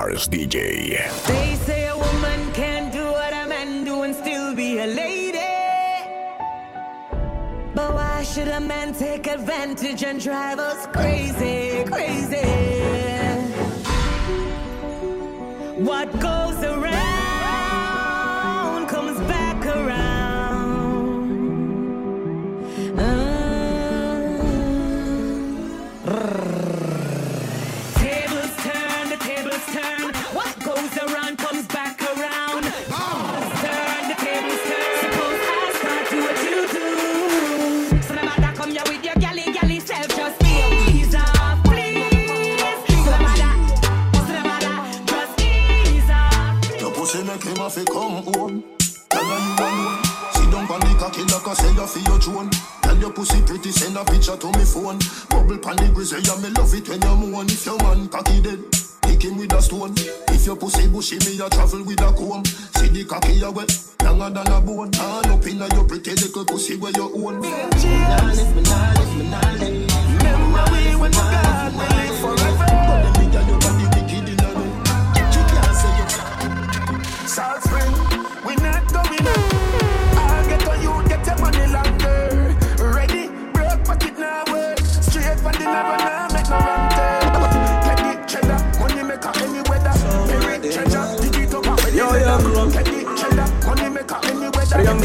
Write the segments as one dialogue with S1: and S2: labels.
S1: Mars DJ.
S2: They say a woman can do what a man do and still be a lady. But why should a man take advantage and drive us crazy, crazy?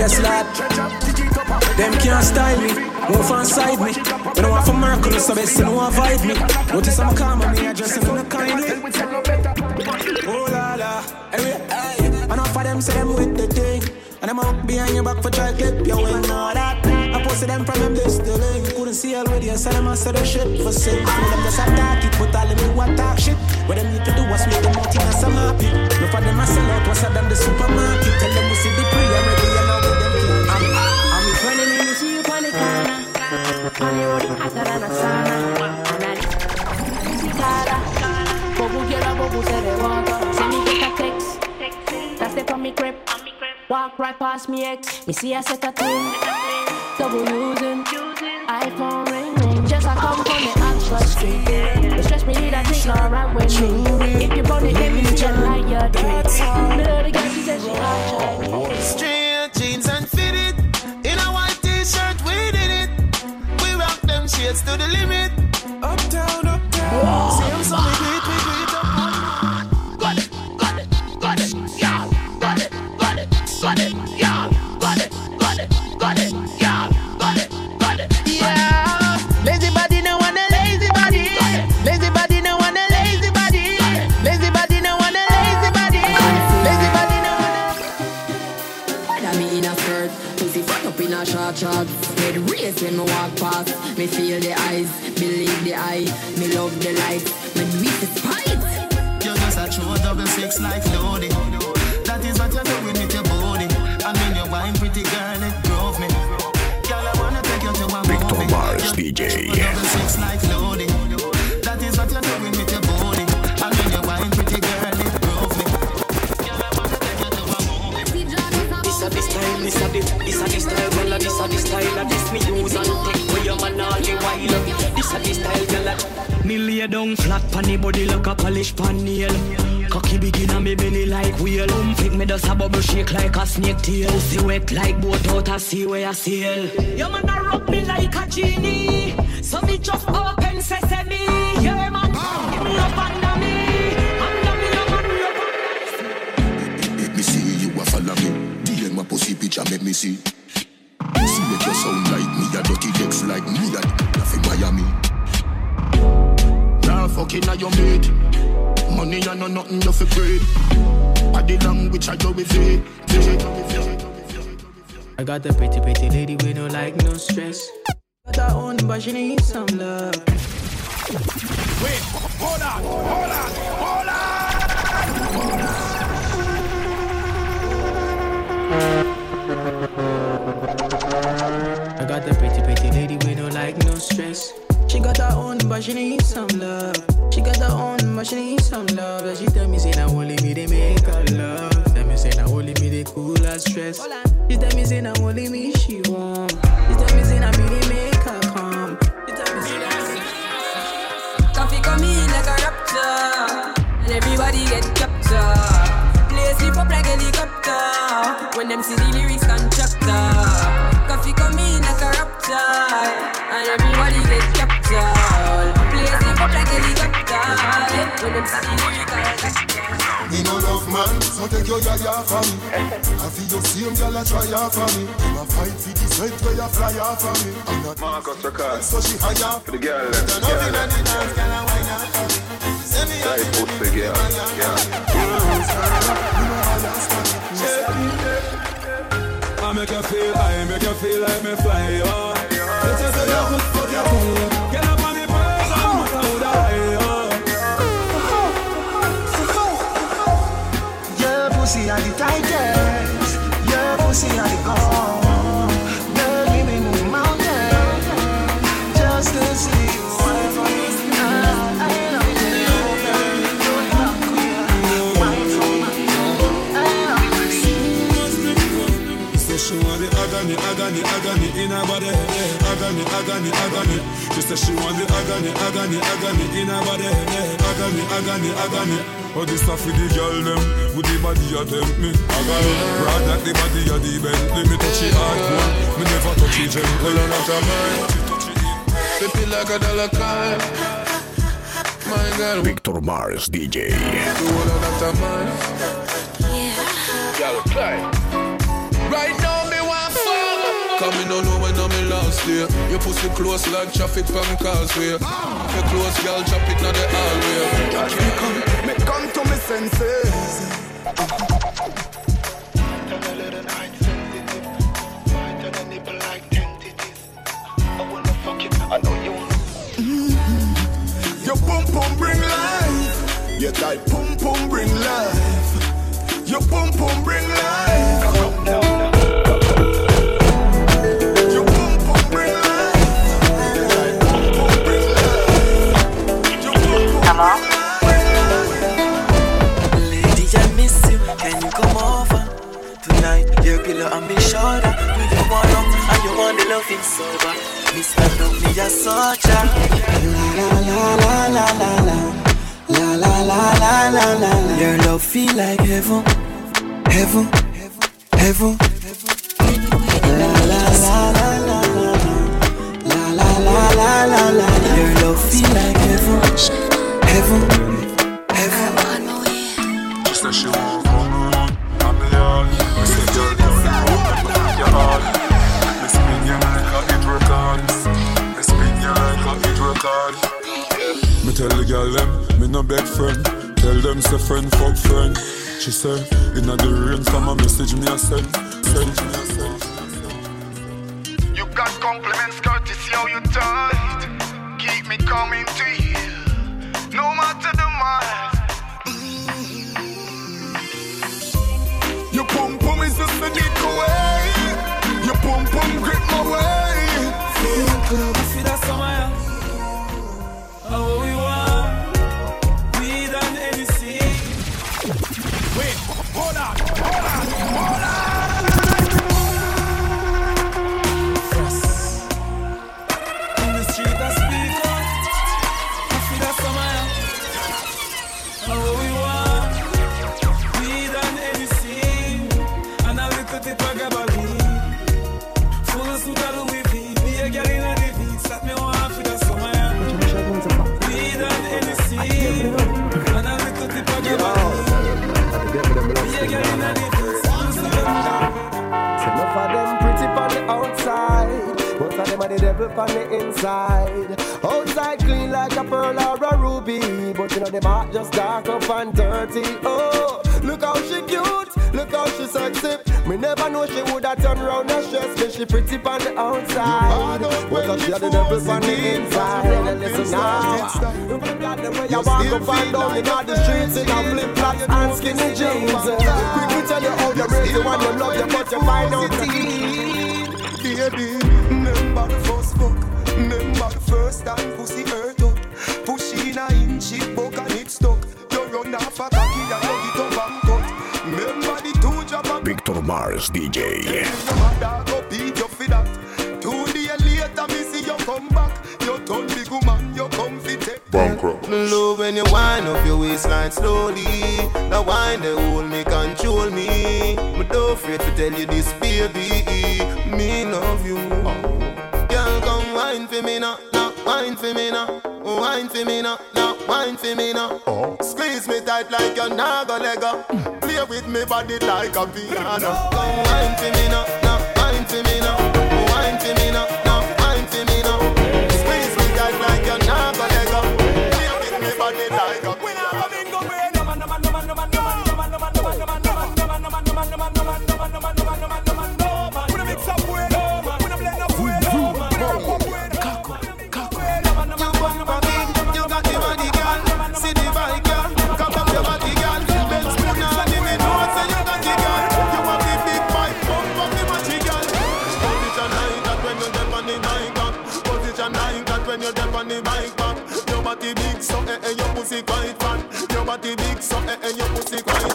S3: Youngest lad.
S4: Up
S3: Them can't style me, move on side me. You know what for Mercury, so best you know avoid me. Notice I'm calm and me addressing in a kindly. Oh la la, hey, hey. Enough of them say them with the thing. And them out behind your back for try clip you ain't know that. I posted them from them this the link. Couldn't see already, I said them the shit for sale. Of them just attack it, but all me what talk shit. What them need to do was make them out in a happy. No for them I sell out, what's them the supermarket. Tell them we see the already, you know with them kids. I'm, I'm
S5: When the me see you on the corner, on the road hotter than a sauna. And I see cara, bobu quiero bobu se water. Send me get a text, that's the on me crib. Walk right past me ex, me see I set a thing. Double using, iPhone ring ring. Just I come from the Oxford Street. The stress me need I think alright with me. If you run it, give me just like your treat. Me love the girl, she said she got shy.
S4: Straight jeans and fitted. In a white t-shirt, we did it. We rock them shades to the limit. Uptown, uptown. Same so
S6: when me walk past. Me feel the eyes, believe the eye. Me love the light, me do it despite.
S4: You're just a true double six like Lodi. That is what you're doing with your body. I mean, you're wine pretty girl, it drove me. Girl, I wanna take you to a
S1: Victor
S4: movie.
S1: Mars
S4: You're
S1: DJ.
S4: Double six like Lodi. That is what you're doing with your body. I mean, you're wine pretty girl, it drove me. Girl, I wanna take you to a movie.
S3: This a this style, this a this, this a this style, girl. This a this style, and this me use and take for your man all the while. This a this style, girl. Me lay down flat pon the body like a polish pan nail. Cocky begin and me belly like whale. Um, flick me just a bubble shake like a snake tail. See wet like boat out a sea where I sail.
S2: Your man a rub me like a genie, so me just open sesame. Yeah, man, give me up under me,
S7: see you a follow me. DM my pussy picture make me. See fucking a your mate. Money and no nothing you fi grade. Body language I go with it.
S3: I got the pretty, pretty lady we don't like no stress. Got her own, but she needs some love.
S4: Wait, hold on, hold on, hold on.
S3: But she needs some love. She got her own, but she needs some love. And she tell me say now only me they make her love. Tell me say now only me they cool her stress.
S8: She tell me say now only me she want. She tell me say now me they make her come. She tell me say now.
S9: Coffee come in like a rapture, and everybody get captured. Play slip up like helicopter when them see the lyrics constructor. Coffee come in like a rapture, and everybody get captured. Play slip up like when them see the.
S10: Me no love man, so take your yaya for me. I feel the same girl a try out for me. Them a fight for the sweat where you fly off for me. I'm not
S4: Marcus Record.
S10: so she higher.
S4: For the girl,
S10: Then
S4: them,
S10: nothing
S4: girl,
S10: at the dance, girl a wine out for me. Send me
S4: tight pussy, girl, girl.
S11: I make you feel, I make you feel like me fly, oh. It's just a love fuck your fool. Get up
S12: pussy are the tightest. Your pussy are the gold. Girl, give me move mountain just to. You're.
S11: Say she want the agony, agony, agony in her body. Agony, agony, agony. She say she want the agony, agony, agony in her body. Agony, agony, agony. Oh, this stuff with the girl them, with the body you tempt me. Agony, proud that the body you the Bentley. Me touch it hard, one. Me never touch it gentle.
S13: Well, I'm not a man. Flip it like a dollar coin. My girl,
S1: Victor Mars DJ.
S13: do all of that a man. Girl, climb. Right now, me want fun. Come in, don't know last year. Your pussy close like traffic from causeway. Your close, girl, drop it now the hallway.
S10: Me come to me senses. Your pum pum bring life. Your tight pum bring life. Bring
S12: loving sober? Mr. Love me a soldier. La la la la la la. La la la la la la la. Your love feel like heaven, heaven, heaven. La la la la la la. La la la la la la. Your love feel like heaven, heaven,
S11: girl them, me no beg friend. Tell them say friend fuck friend. She said, inna the rain from a message me a send, send.
S10: You got compliments, courtesy, how you tight. Keep me coming to you, the
S14: devil on the inside. Outside clean like a pearl or a ruby, but you know them heart just dark up and dirty. Oh, look how she cute, look how she sexy. Me never know she woulda turn round and stress me. She pretty on the outside, but she are the devil on the inside. And listen now, you walk up and down in all the streets in a flip flops and skinny jeans. Quick me tell you how you break the one you love you, but you find out the
S10: Baby, remember the first fuck, remember the first time pussy hurt up. Push in a inch, it broke and it stuck. You run off a cocky and you get up and cut. Remember the two drop of
S1: Victor Mars DJ.
S15: Dog go beat you for that. Two days later, me see you come back. You turn big woman, you come fit take.
S1: Bankrupt.
S10: Me love when you wind up your waistline slowly. The wine they hold me, control me. But don't afraid to tell you this, baby. Me love you. Girl, come wine for me now, now wine for me now. Wine for me now, now wine for me now. Squeeze me tight like you're not gonna go. Play with me body like a piano. Come wine for me now, now wine for me now. Wine for me now, now wine for me now. Squeeze me tight like you're not gonna go. Play with me body like a piano. your head and your pussy
S16: grind.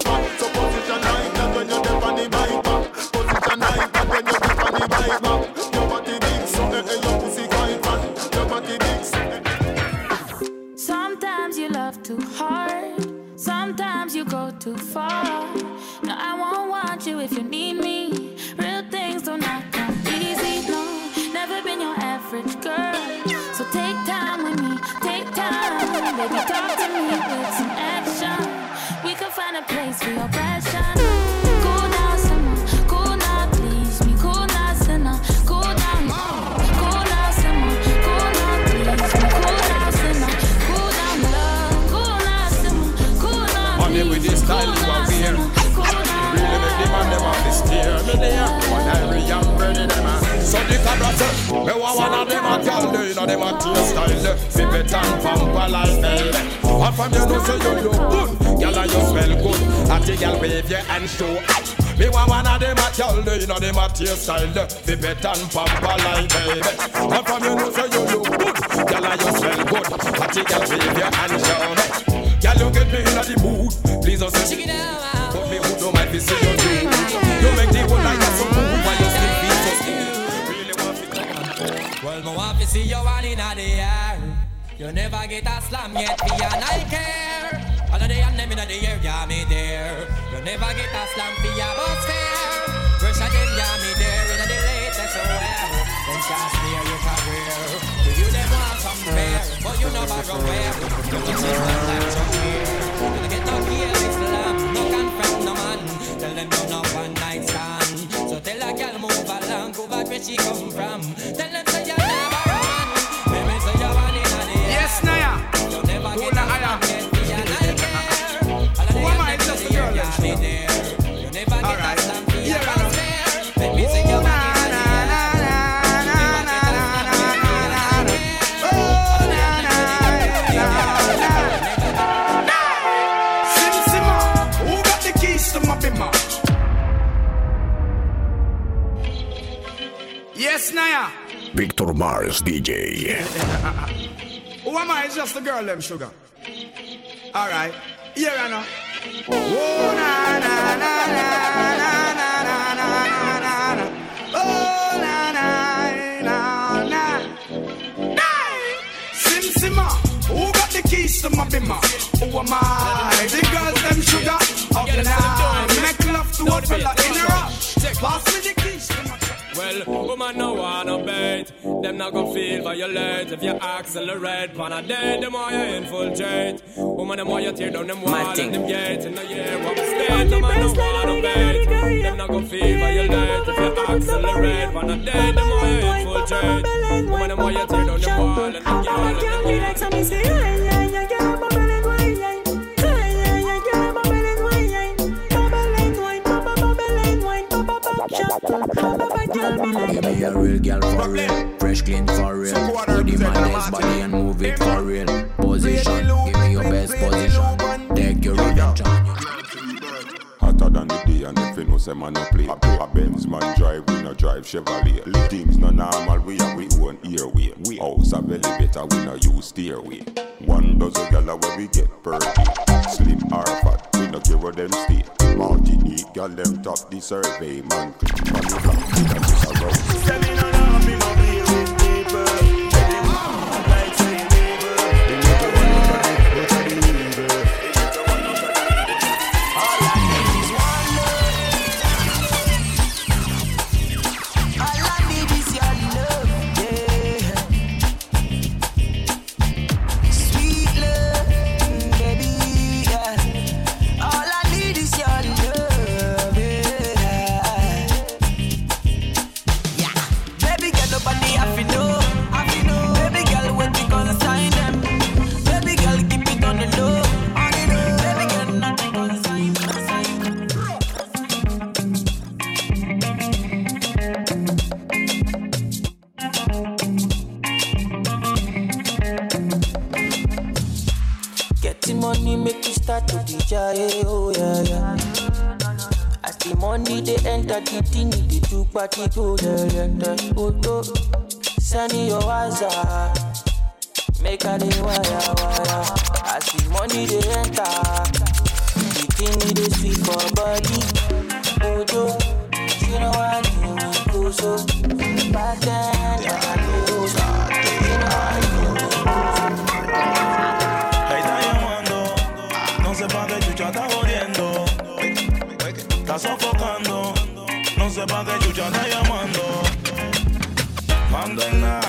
S16: A place for your passion. Cool down, simmer. Cool down, please me. Cool down, sinner. Cool down. Cool down, simmer. Cool down, please me. Cool down, sinner. Cool down, love. Cool down, simmer. Cool down,
S17: Money with this style you are weird. Really make the man them have to steer me there. One Irie young ready them a. So the cabra say, me want one of them a tell you, you know them a tear style. Flip it and pamper like me. And from you know say you look good, gyal and you smell good. At the gyal wave your hand show. Me want one of them a tell you, you know them a tear style. Flip it and pamper like baby. And from you know say you look good, gyal and you smell good. At the gyal wave your hand show. Gyal you get me inna the mood, please don't say. But me who don't mind to see you do. You make the whole life so move while you still feel so still. Really want to
S18: Well, me want to see you one in the air. You never get a slam yet, me and I care. The and them in the air, yeah, me there. You never get a slam for your bus fare. Pressure them, yeah, me there in the latest oh, wear. Them can't steer your career. Do you them want compare? But you know about where. You can see one like some here. You get no kill, it's slam. No confront no man. Tell them you're not one night stand. So tell a girl move along, go back where she come from. Tell them say you're
S1: Victor Mars DJ.
S19: Who am I? It's just a girl, them sugar. All right. Here I know. Oh, na, na, na, na, na. na na na na. Oh na na na na. Simsimma, who got the keys to my bimmer. Who am I? The girls them sugar up and down. Make love to a fella in a rush. Pass me the keys
S17: well, woman no wanna bait. Them not gonna feel violate if you accelerate. Pan a day, them why you infiltrate. Woman, them why you tear down them wall and them gates in the year what we state. No man no wanna bait. Them not gonna feel violate if you accelerate. Pan a day, them why you infiltrate. Woman, them why you tear down them wall and them gates in the year.
S5: Yeah, be a real girl for real. Fresh, clean for real. With the modest body and move it for real. Position, give me your best position. You
S20: know say man no play. A Benz man drive, we no drive Chevrolet. Things no normal, we have we own airway. We house a belly better, we no use stairway. One dozen gala where we get per day. Slim or fat, we no care where them stay. Martinique, gal them top the survey, man. Money come, we no just a road.
S21: Oh. Send me your WhatsApp, make a day wire, wire. As the money they enter, the thing they sweet for body. Oh. You know I do go so. Back then, I do so. You know I.
S22: Está sofocando, no sé pa' qué chucha está llamando. Mando en na,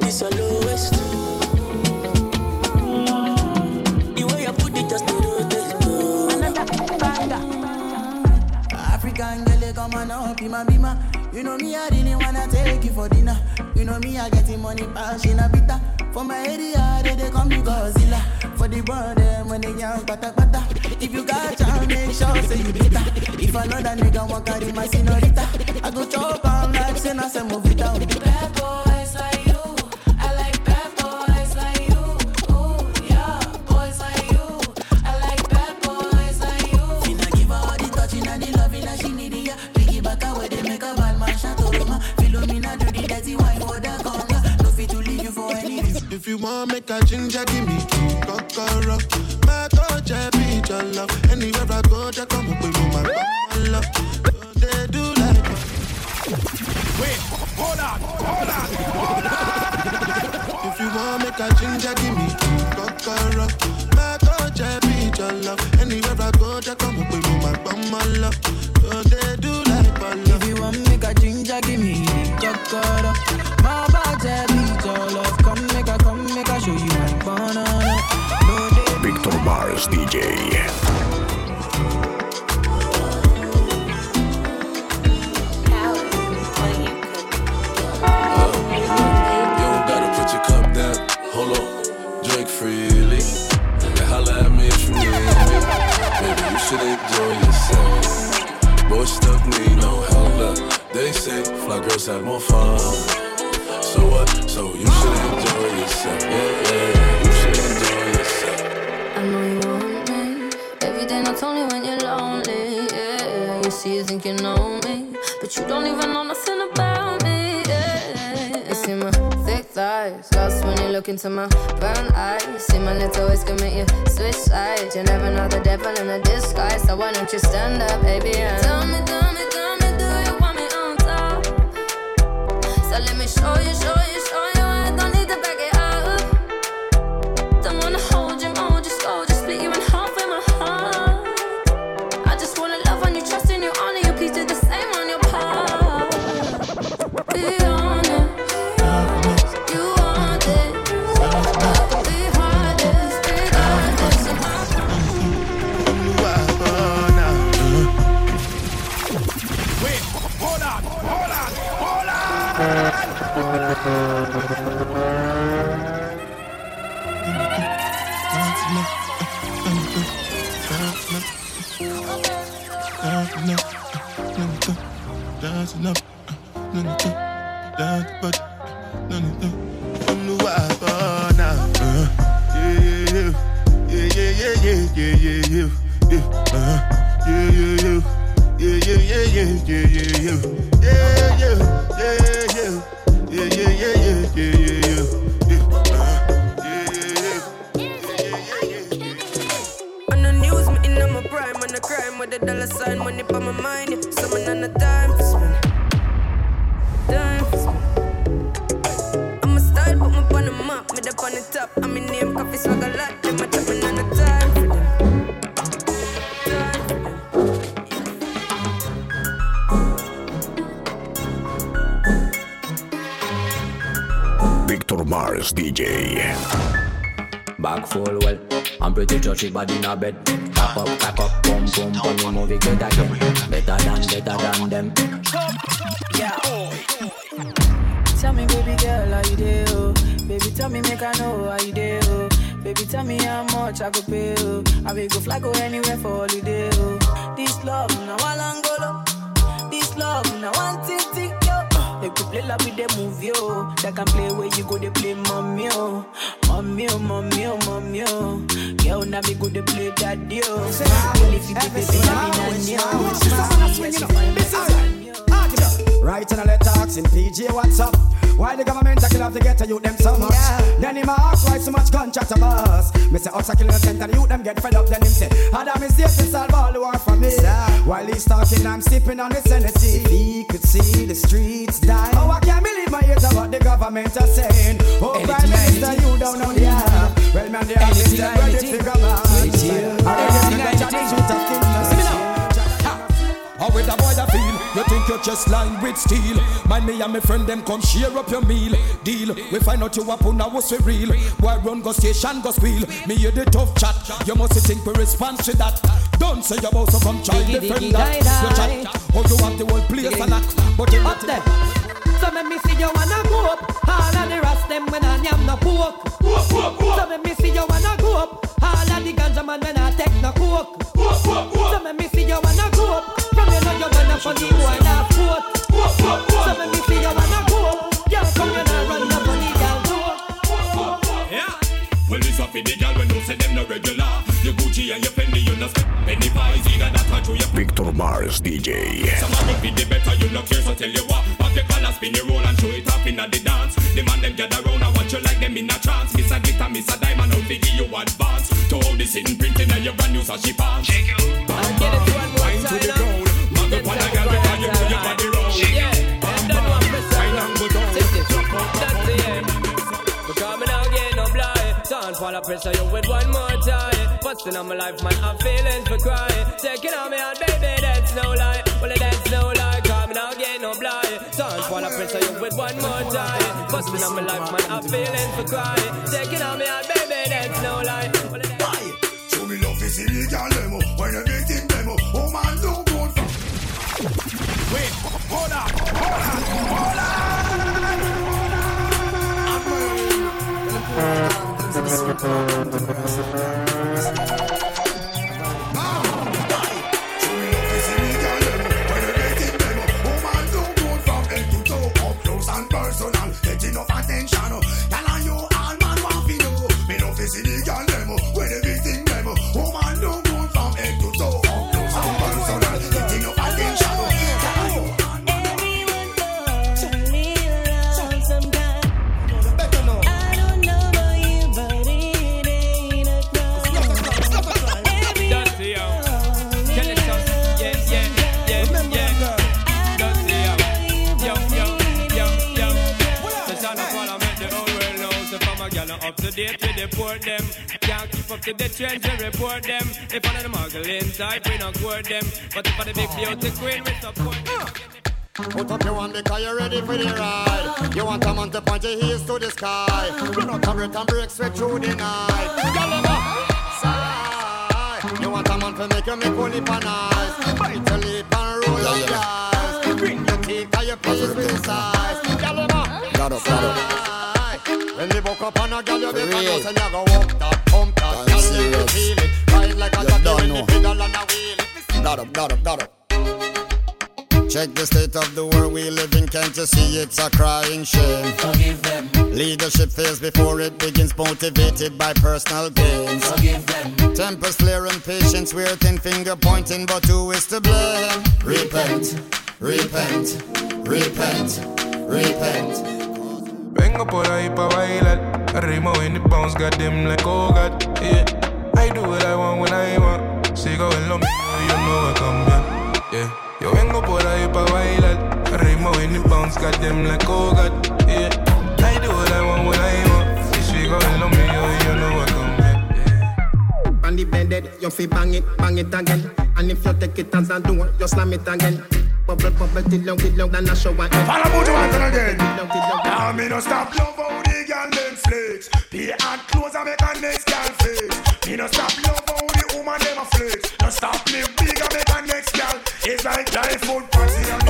S21: it, it's your lowest. The way you put it just to rotate.
S23: African girl, they come on in my bima. You know me, I didn't wanna take you for dinner. You know me, I getting money, passion, a bitter. For my area, they, they call me Godzilla. For the brother, when they young, pata pata. If you got time, make sure say you bitter. If another nigga want carry my senorita, I go chop on like say na say move it down. Bad boys
S24: want make a ginger, give me kokoro. My coach, I be your love. Anywhere I go, they come up with my love. They do like
S25: Wait, hold on, hold on, hold on.
S24: If you want make a ginger, give me kokoro. My coach, I be your love. Anywhere I Washed up,
S26: need no help. They say fly girls
S24: have more fun. So what? So you should enjoy yourself. Yeah, yeah, you should enjoy yourself.
S27: I know you want me. Everything that's only when you're lonely. Yeah, Yeah, you see, you think you know me, but you don't even know nothing about me thighs, lost when you look into my brown eyes. See my little ways make you switch sides. You never know the devil in a disguise, so why don't you stand up, baby? And tell me, tell me, tell me, do you want me on top? So let me show you, show you. On the
S28: swag a lot. Them a chat on the time for them.
S1: Victor Mars DJ.
S29: Back full well, I'm pretty judgy body in a bed. Tap up, tap up, boom, boom, boom, the movie good again. Better than, better than them.
S8: Yeah. Tell me, baby girl, how you do? Oh? Baby, tell me, make I know how you do. Baby, tell me how much I could pay. Oh? I will go fly, go anywhere for holiday. Oh? This love, now I Angola. This love, now one tick tick yo. They could play love with the movie, oh. They can play where you go, they play mommy, oh. Mommy, oh, mommy, oh, mommy, oh. Girl, now me go, they play daddy, oh. Well, if you be baby, now me nanny,
S30: Right oh. and I let talks in PJ, what's up? Why the government a kill off the ghetto youth them so much? Then him a ask why so much gunshot a bust. Me say us a kill innocent and the youth them get fed up. Then him say, Adam is safe to solve all the war for me. While he's talking, I'm sipping on the Tennessee. He could see the streets die. Oh, I can't believe my ears about the government are saying. Oh, Prime Minister, you don't know the half. Well, man, they are still ready to come out. Anything I judge is shoot of
S31: How with a boy that feel? You think you're just lined with steel? Mind me and my friend them come share up your meal. Deal. We find out you up on our was real. Why run go station go squeal? Me hear the tough chat. You must think we respond to that. Don't say you about to come try
S32: Diggy,
S31: defend that.
S32: die,
S31: You chat. Oh, you want the whole place and act. But you
S32: Up there. So let me see you wanna go up. All of the rest them when I am no pork.
S1: DJ.
S31: Some of it be the better, you no care, so tell you what. Pop your collar, spin your roll and show it off inna the dance. The man them gather round and watch you like them in a trance. Miss a glitter, miss a diamond, I'll give you advance. To all this sitting printing and your brand new sashi pants. It it a girl you know your body round.
S28: Them don't want press
S31: Wine and.
S28: That's. Because me now get no blind. Don't fall I pressure you with one more. Busting on my life, man, I'm feeling for crying. Taking on me out, baby, that's no lie. Well, that's no lie. Cause me now get no blind. Don't fall I pressure you with one more time. Busting on my life, man, I'm feeling for crying. Taking on me out, baby, that's no lie. Well, that's
S33: Show me love is illegal demo When everything demo Oh man don't go for
S2: Wait, hold on, hold on, hold
S28: up date, we deport them. Can't keep up to the trends, we report them. If one of the muggling type, we not court them. But if one of the big beauty queen, we support them.
S34: Put up your one because you're ready for the ride. You want a man to point your heels to the sky. Run out of and break straight through the night. Gallima, side. You want a man to make you make only pan eyes. Bite your lip and roll yeah, your eyes. Bring your teeth and your face with size. Gallima,
S35: got up, got
S34: up. When they woke up on a gal, you make a nose and you go walk that, pump that. Gal, you feel it. Ride like a jockey when the pedal and a wheel.
S35: Got up, got up, got up.
S34: Check the state of the world we live in, can't you see it's a crying shame?
S36: Forgive them.
S34: Leadership fails before it begins, motivated by personal gains.
S36: Forgive them.
S34: Tempers flaring, patience we're thin finger pointing, but who is to blame?
S36: Repent, repent, repent, repent.
S37: Vengo por ahí pa' bailar, ritmo in the bounce, them like oh god, yeah. I do what I want when I want, sigo en lo mío, yo no voy a cambiar, yeah. Yo vengo por ahí pa' bailar. Ritmo in the bounce, them like oh God, yeah. I do what I want when I want. Si sigo en lo mío y yo no voy a cambiar,
S38: yeah. On the bended, you feel bang it, bang it again. And if you take it as a door, you slam it again.
S9: Follow to one again. Now me no stop love how the girl them flex. Pay and clothes and make a next girl flex. Me no stop love how the woman them a flex. No stop live big and make a next girl. It's like life food party and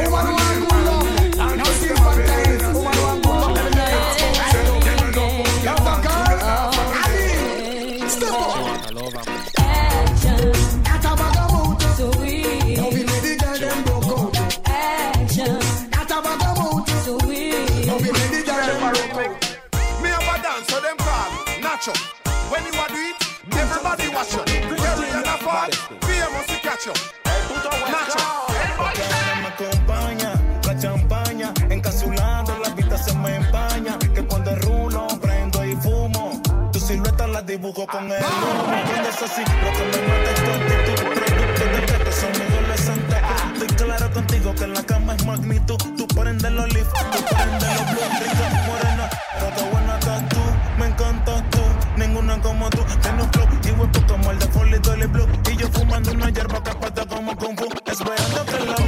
S37: con el humo. Prendes así, lo que me mata es tu actitud. Producto de que son mi adolescente. Estoy claro contigo que en la cama es magnitud. Tú prendes los leaf, tú prendes los blue. Rica, morena, qué buena estás tú. Me encantas tú, ninguna como tú. Tiene un flow y huepo como el de Foley Dolly Blue. Y yo fumando una hierba que pata como Kung Fu. Esperando que la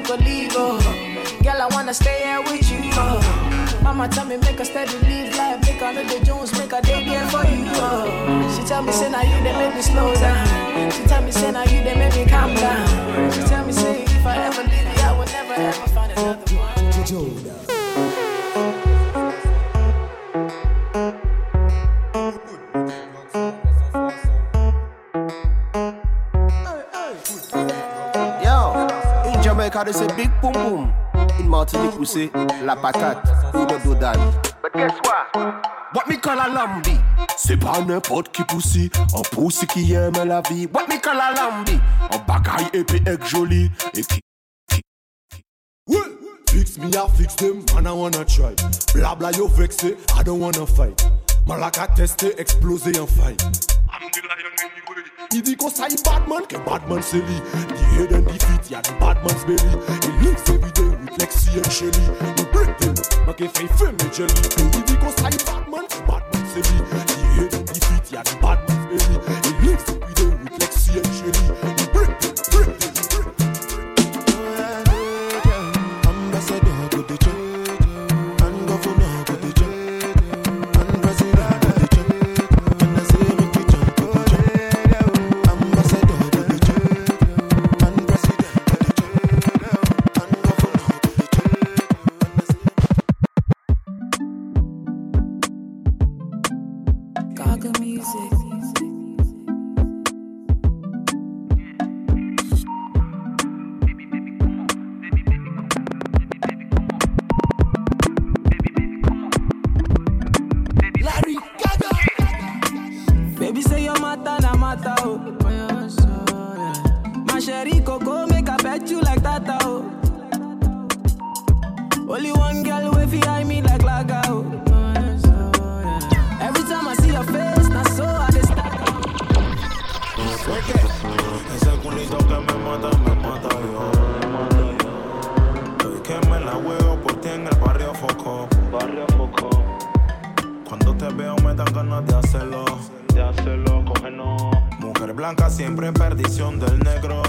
S8: when you leave. Oh. Girl, I wanna stay here with you. Oh. Mama tell me make a steady live life, make a the Jones, make a day there for you. Oh. She tell me say now you they make me slow down. She tell me say now you they make me calm down. She tell me say if I ever leave you, I will never ever
S14: pousser la patate ou le dodane. But guess what? What me call a lambi? C'est pas n'importe qui poussi, on pousse qui aime la vie. What me call a lambi? On bagaille épée et joli et qui.
S22: Oui. Fix me, I fix them, and I wanna try. Blah blah, you vexé, I don't wanna fight. Malaka testé, explosé en faille. I di kon sa yi badman ke badman se li. Di head and di feet ya di badman's belly E lik se vide with Lexi and Shelly. You break them, make a fey film e jelly. I di kon sa yi badman ke badman se li. Di head and di feet ya di badman's belly E lik se vide with Lexi and Shelly.
S37: Negro.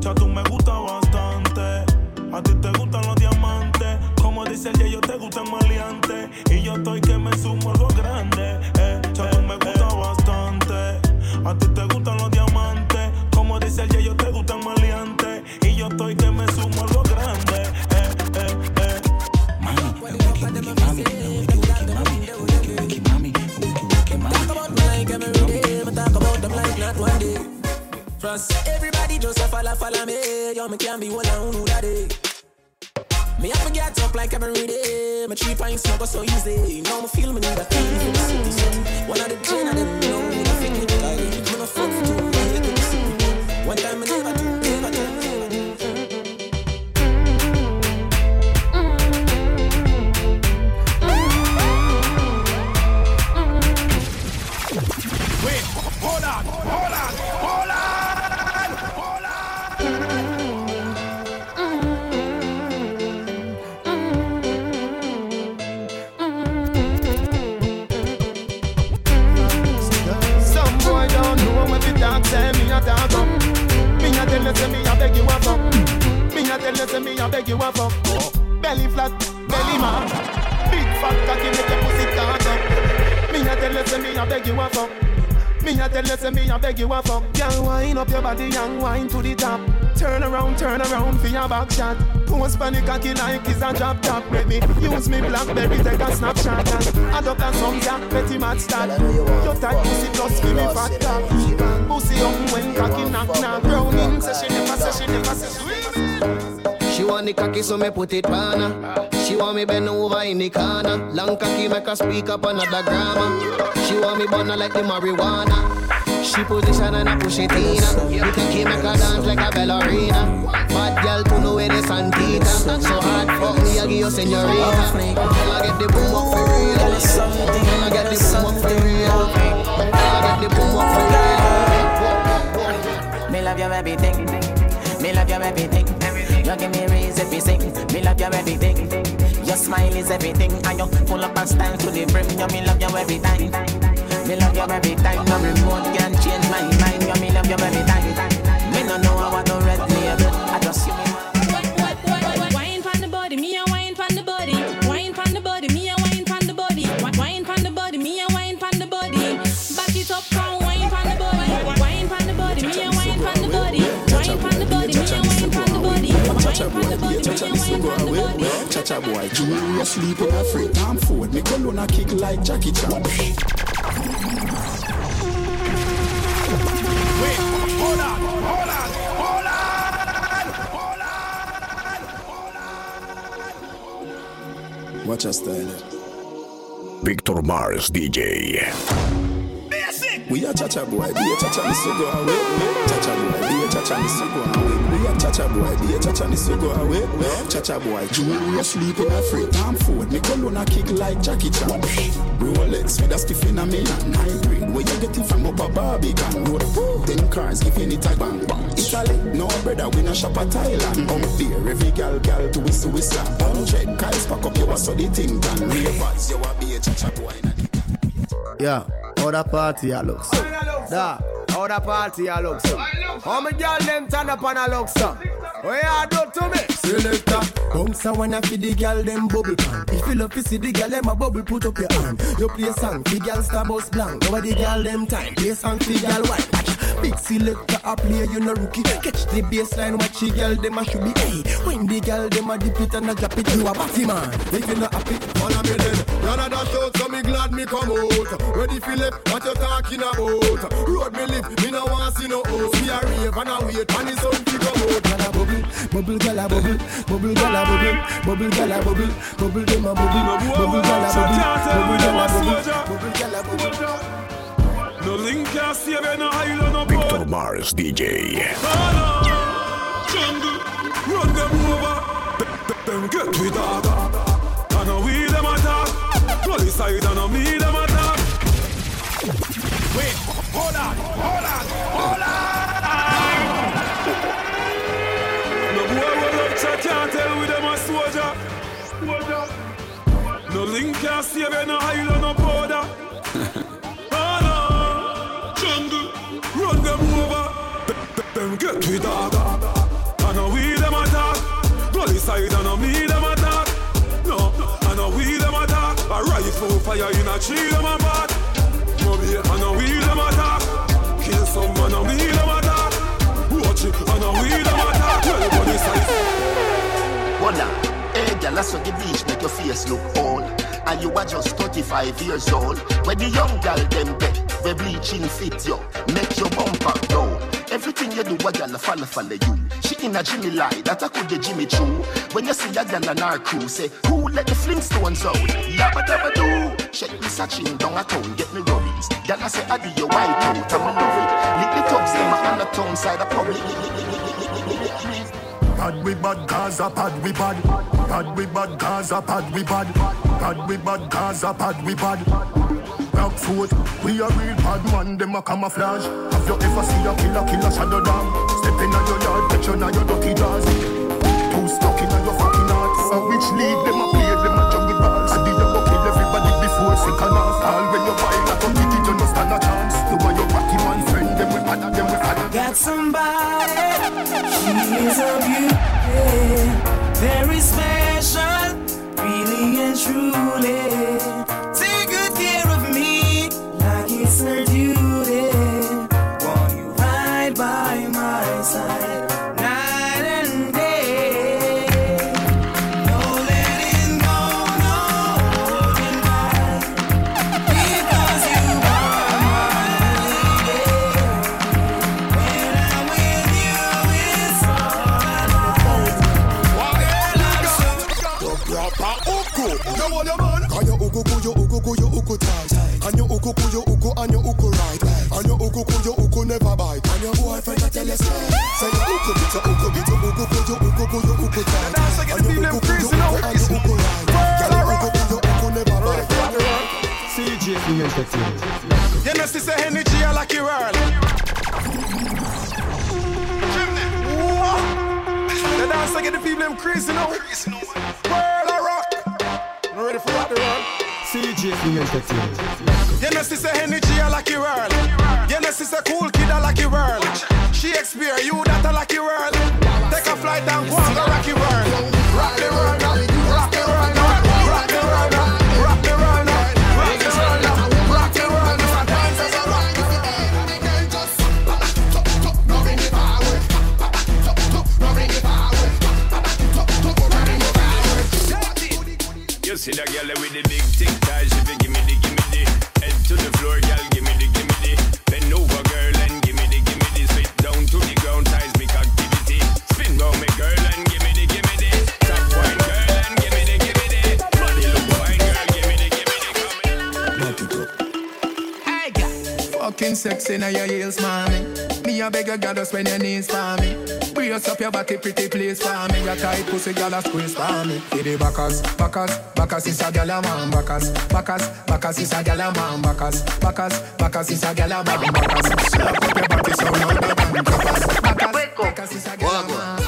S37: Ya tú me gusta bastante. A ti te gustan los diamantes. Como dice el yo te gustan maleantes. Y yo estoy que me sumo lo grande. Eh, ya tú me gusta bastante. A ti te gustan los
S3: Trust everybody just a follow, follow me. Yo, me can't be one on who that is. Me have to get up like every day. My three pints not go so easy. Now me feel me need a key for the city. So one of the gen of them know me no fake it. Like me no fuck for two. I the city. One time me never never do,
S10: tell you say me a beg you a fuck. Oh, belly flat, belly man. Big fat cocky make your pussy start up. Me a tell you say me a beg you a fuck. Me a tell you say me a beg you a fuck. Girl, wind up your body and wind to the top. Turn around, turn around for your back shot. Post panic cocky like it's a drop top. Let me use me blackberry take a snapshot and add up and some yeah, petty mad start. Your tight pussy plus give me fat top. Pussy up when cocky knock knock. Browning say she never say she never say. She
S39: want the cocky, so me put it on her. She want me bend over in the corner. Long cocky make her speak up another grammar. She want me burn like the marijuana. She position and I push it in. You cocky make her dance like a ballerina. Bad girl to know where the Santita. So hard fuck me, I give you senorita. Girl, I get the boom up for real. Girl, I get the boom up for real. Girl, I get the boom up for real.
S3: Me love your everything. Me love your everything. You give me to sing. Me love your everything. Your smile is everything. And you pull up and style to the brim. You me love you every time. Me love you every time. No remote can change my mind. You me love you every time. Me no know want no red label. I just see
S34: Chacha boy, be a chacha, me so go away. Chacha boy, jewelry asleep on a free time forward. Me cologne a kick like Jackie Chan.
S19: Hold on, hold on, hold on.
S34: Watch your style.
S1: Victor Mars DJ.
S34: We a chacha boy, be a chacha, so go away. Chacha boy, be a chacha, so go away. We a chacha boy, be a chacha, me so go away. Chacha boy, jewelry asleep in a free time forward. Me cologne a kick like Jackie Chan. Rolex with a stiff in a me and hybrid. Where you get it from up a Barbican road. Ten cars giving it a bang bang. Italy, no brother, we no shop at Thailand. Up there, every gal gal to whistle whistle. Hundred guys pack up your so the thing done. Ravers, you a be a chacha boy.
S14: Yeah, how that party a looks? Da, how that party a looks? How me girl them turn up and a looks? What you do to me? Selector, bounce a wanna feed the girl them bubble pan. If you love to see the girl them a bubble, put up your hand. You play song, the girl star bus blank. Over the girl them time, play song, the girl white. Big selector a play, you no rookie. Catch the baseline, watch the girl them a should be. Hey, when the girl them a dip it and a drop it, you a batty man. If you not happy, follow me then. None of that show, so me glad me come out. Ready left, what you talking about? Road me live, me no want see no host. We a rave and a wait, and it's on to come out. Gala bubble, bubble gala bubble, bubble gala bubble, bubble gala bubble, bubble dem a bubble, bubble gala bubble, bubble gala bubble, bubble gala bubble.
S17: No link can save you, no island, no
S1: Victor Mars DJ.
S17: jungle. Run them over. Them get with dog. I know we them attack. Police side, I me them attack.
S19: Wait, hold on, hold on, hold on.
S17: No boy will love chat can't tell with them a soldier. No link can save you, no island, no border. fi
S11: talk. I know we them attack. Gully side, And know me them attack.
S17: No, I know we them attack.
S10: A rifle fire in a tree them a bat. Mobile, I know we them attack. Kill some, man. And me them attack. Watch it, I know we them attack. Well, gully
S2: side. Wonder. Hey, girl, I saw the beach make your face look old. And you are just 35 years old. When the young girl them get, we bleaching fit you, make your bumper down. Everything you do, a girl a follow follow you. She in a Jimmy lie, that I could the Jimmy true. When you see a girl on our crew, say, who let the Flintstones out? Yabba dabba do. Shake me searching down a town, get me rubbies. Girl I say, I do your white out, I'm love it. Lick the tubs, them on the town side of public.
S40: Bad we bad, Gaza bad we bad. Bad we bad, Gaza bad we bad. Bad we bad, Gaza bad we bad. Rock foot, we a real bad man, them a camouflage. Have you ever seen a killer, killer shadow dog? Step in your yard, get you now your dirty jaws. Too stuck in your fucking heart. So which league them a play, them a jungle balls. I did you go kill everybody before second half. All when you buy like a ticket, you no stand a chance. You and your wacky man friend, them we father, them we father.
S23: Got somebody, she is a beauty, very special, really and truly. You
S10: uku ku you uku ku uku tight? Can you uku ku you uku and you uku right? And you uku ku you uku never bite. And your boyfriend a tell you say, say you uku bit you uku bit you uku ku you uku ku you uku tight. And you uku ku you uku and you uku right. Can you uku ku you uku never bite?
S41: CJ Entertainment.
S19: You know, sister G, I like your world. The dance I get the people them crazy now. World of
S41: CJ.
S19: You know, Henry G, I like your world. You know, sister Cool Kid, like your world. Shakespeare, you that like your world. Take a flight and go rock your world. Rock the world. Rock the. Rock the world. Rock the. Rock the world. Rock the.
S28: You see that girl with the
S40: Now your heels, mommy. Me a beg you, girl, just when your knees for me. Brace up your body, pretty place for me. Your tight pussy, girl, a squeeze for me. See the backers, backers, backers is a girl a man. Backers, backers, backers is a girl a man. Backers, backers, backers is a girl a man. Backers, slap up your body so louder than crackers. Backers, backers is a girl a man.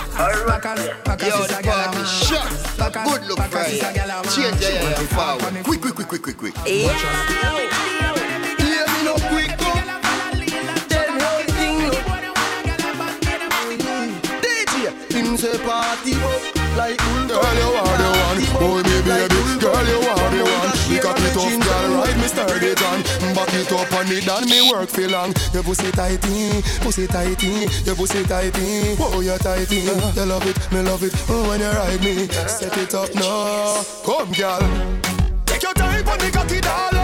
S40: Backers, backers is a girl a man.
S42: shut. Good look
S40: backers is a
S42: Friday.
S40: girl a man.
S42: Change your hair forward. Quick, quick, quick, quick, quick, quick.
S23: Yeah.
S42: Say party up like
S10: Girl, you are the one. Hold me, baby. Girl, you are the one. Up it up, girl. Ride me sturdy John. Back it up on it, and me work for long. Your pussy tighty, pussy tighty, your pussy tighty. Oh, you tighty. You love it, me love it. Oh, when you ride me, set it up now. Come, girl. Take your time on the cocky, darling.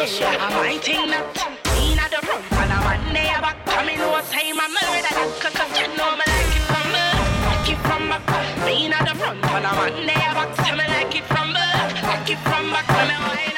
S23: Me my thing that Inna the front and a man there back me no time. I murder that Cause you know me like it from back Like it from back Me inna the front and a man there back So me like it from back Like it from back When me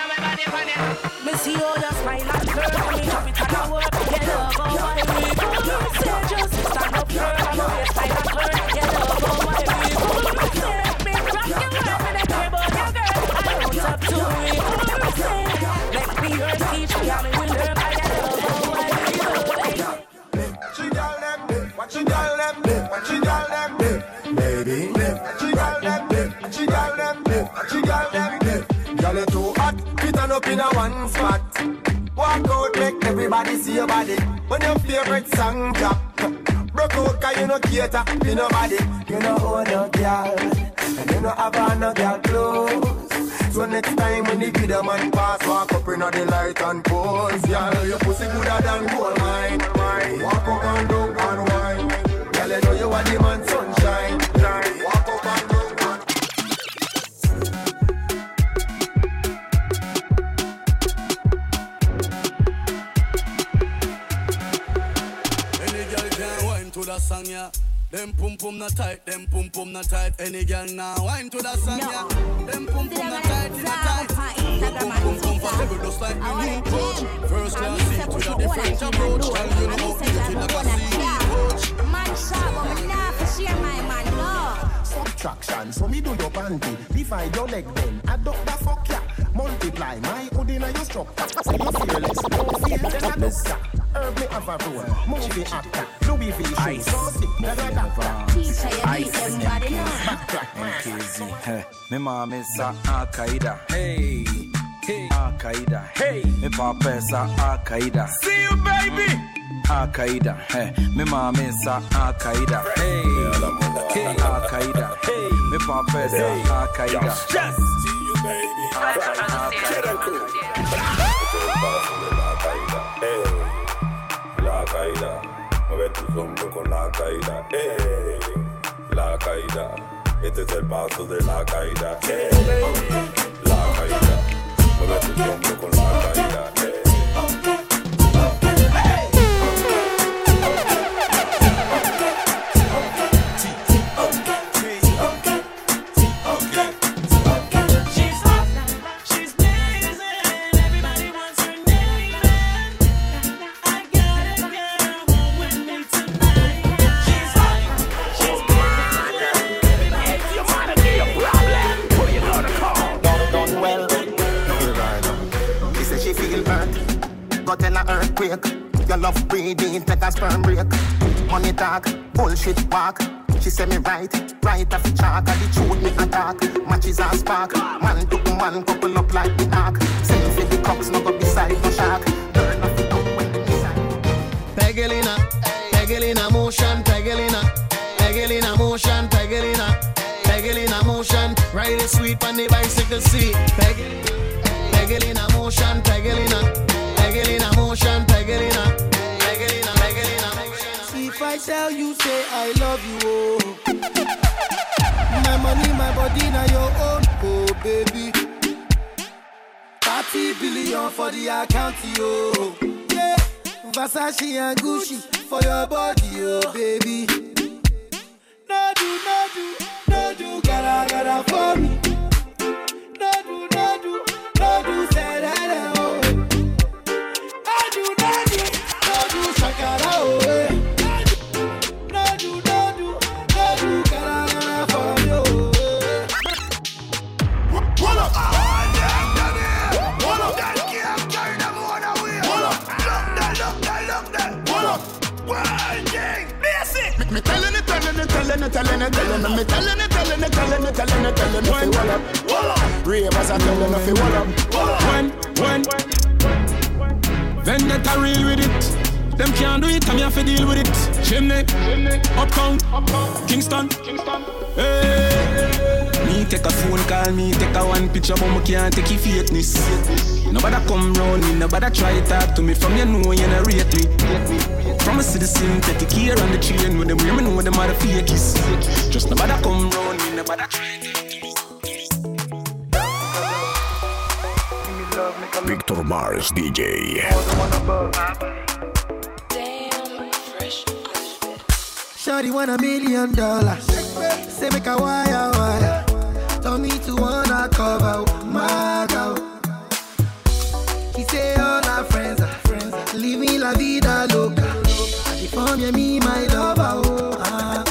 S19: one spot. Walk out, make everybody see your body. When your favorite song drop,
S14: walk out cause you no cater to nobody. You no own no girl, and you no have no girl clothes. So next time when the video man pass, walk up in the light and pose. Yeah, your pussy gooder than gold mine. Walk up and down and wine. Girl, you know you are the man sunshine.
S43: Song, yeah. Them pum pum not tight, them pum pum not tight. Any girl now wine to that song, yeah. Them pum pum not tight, not tight. Them pum pum comfortable just like me new coach. First class seat with a different approach. Girl, you know how beauty like a sea coach.
S44: Man sharp, but me nah for share my man, no.
S14: subtraction. So me do your panty, divide your leg then. Adopt the fuck ya. Multiply my hood in your structure. Say you fearless, no fear, then I miss Herb me have a role, movie actor, Louis V shoes, so sick, da da da.
S44: Teacher, you need everybody know.
S45: MKZ. Me mama is a Al-Qaeda, hey. Hey. Al-Qaeda, hey. Me papa is a Al-Qaeda. See you, baby. Al-Qaeda, hey. Me mama is a Al-Qaeda, hey. Hey. Al-Qaeda, hey. Me papa is a Al-Qaeda. Yes. See you, baby.
S46: La tus hombros con la caída, eh. La caída, este es el paso de la caída, eh. La caída, mueve tus hombros con la caída,
S4: Your love breathing, take a sperm break. Money talk, bullshit walk. She say me right, right off the chalk. And the truth me attack. Matches and spark. Man to man couple up like the ark. Send for the cocks, no go beside no shark. Turn off the top when the
S47: Pegelina, Pegelina motion, Pegelina, Pegelina motion, Pegelina, Pegelina motion. Ride it sweet on the bicycle seat. Pegel- Pegelina motion, Pegelina, Pegelina
S14: tell you, say I love you, oh. My money, my body, now your own, oh baby. 30 billion for the account, yo. Yeah, Versace and Gucci for your body, oh baby. No do, no do, no do, gotta, gotta for me. No do, no do, no do, say that, oh. No do, no do, no do, shakara, oh. Eh.
S4: Telling it, telling it, telling it, me telling it, telling it, telling it, telling it, telling it, fi wall up, wall up. Ravers are telling it, fi wall up, wall up.
S3: When, when? Vendetta real with it. Them can't do it, I'm here to deal with it. Chimney, Uptown, Kingston, Hey. Me take a phone call, me take a one picture But me can't take your fakeness Nobody come round me, nobody try talk to me From you know you not rate me From a citizen, take the care on the train With them women know them are the fakies Just nobody come round me, nobody try talk to me
S1: Victor Mars DJ.
S14: Shawty want a million dollars. Say make a wire wire. Tell me to wanna cover my girl. He say all her friends are friends. Leave me la vida loca. I deform you, me my lover. Oh, ah.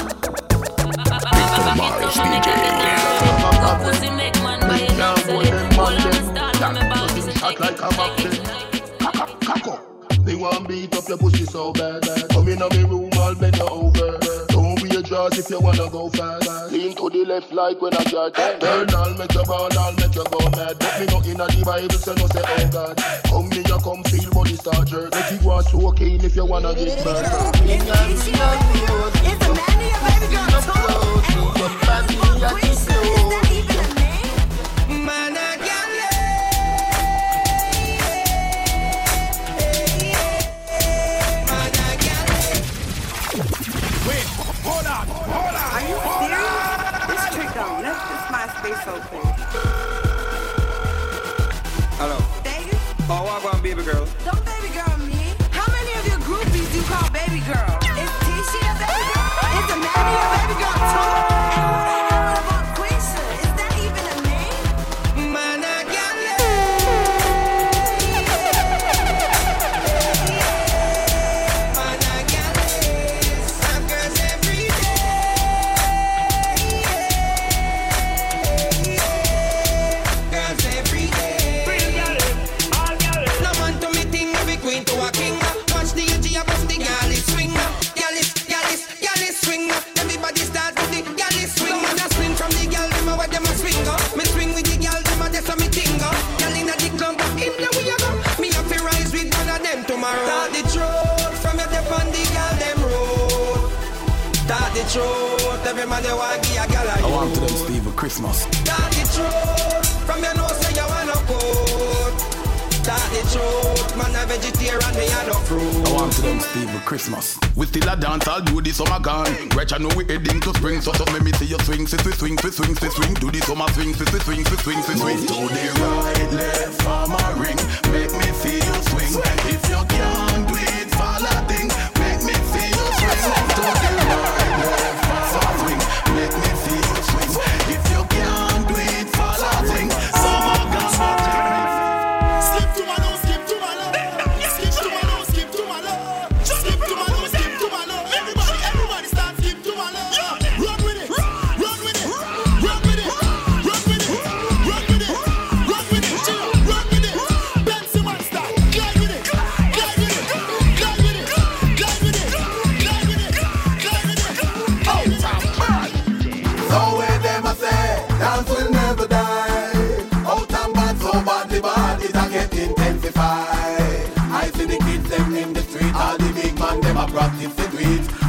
S16: Up. They
S2: want beat up your pussy so bad. Come in on me room, Cause if you wanna go fast, lean to the left like when I got that. Turn, all, make you burn, all, make you go mad. Let me know inna the Bible, so no say oh God. Come me, you come feel body start jerk. Let you go and stroke in if you wanna get mad.
S14: It's a man, your baby girl, too. And it's a
S43: man,
S18: your baby girl. baby girl. woman talk the
S43: truth from your on the girl them road. Talk the truth, every man want a
S48: girl want to them Steve for Christmas.
S43: Talk the truth from your nose talk the truth. Man, a vegetarian, me a no fruit.
S48: I want to them Steve Christmas. We still a dance, I'll do this summer gone. Gretch, I know we heading to spring, so just make me see you swing, swing, swing, swing, see, swing, swing. Do this summer swing, swing, see, swing, see, swing, see, swing. Move to the right, left, for my ring. Make me see you swing. If you can't do it, follow
S3: the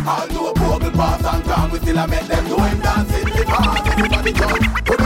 S3: Although broke the path and gone, we still a make them do him
S43: dancing.
S48: Because everybody
S45: just put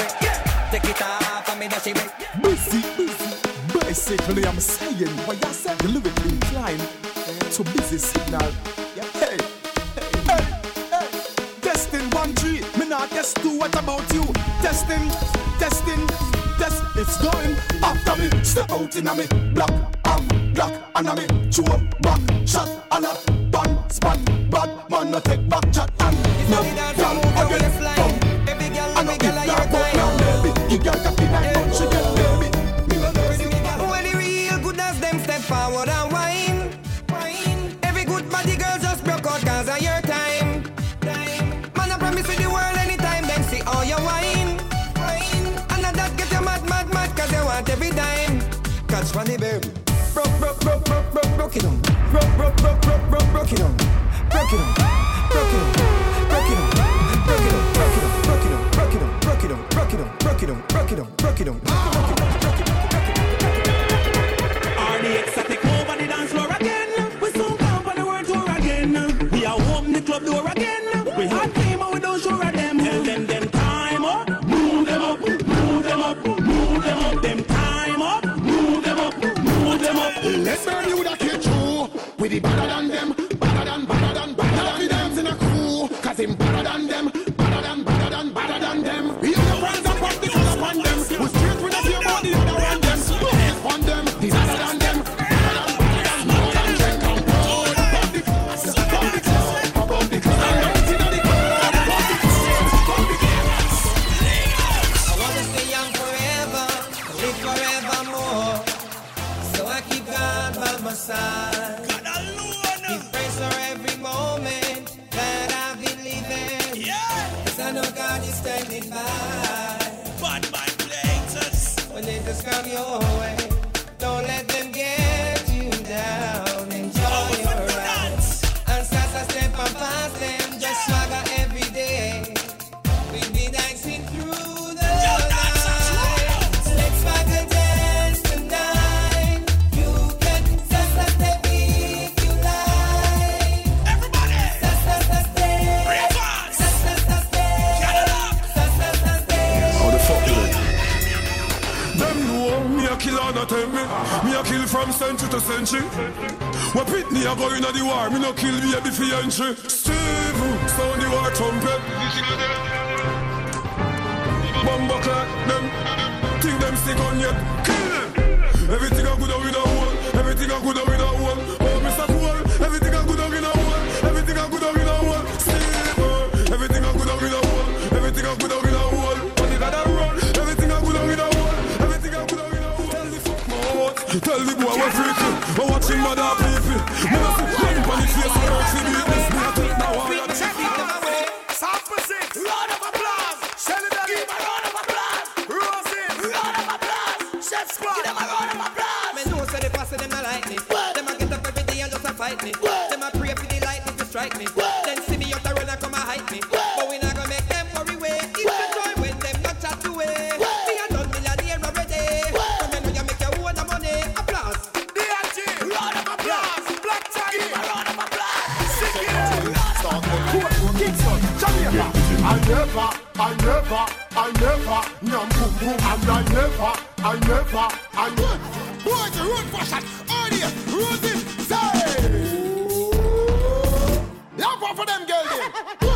S18: way. Yeah. Take it off and me dash it way.
S11: Busy, busy. Basically, I'm saying what you said. The lyrically inclined to busy signal. Yeah. Hey, hey, hey. Testing one three. Me not test two. What about you? Testing, testing, test. It's going after me. Step out in a me block, um, black and a me chew back shot. Kill him. century. What pit me a go inna the war? Me no kill me baby entry. Steve, sound the war trumpet. Bomba clock them. Think them stick on yet. Kill them. Everything I coulda with a hole. Everything I coulda we freaky. But watching mother people. not I'm on the face, I don't see
S10: never. I never, I never, I never, nyam boom and I never, I never, I never.
S49: Boy, the road fashion, audio, roses, say.
S10: Love for them, girl.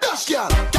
S2: dash girl.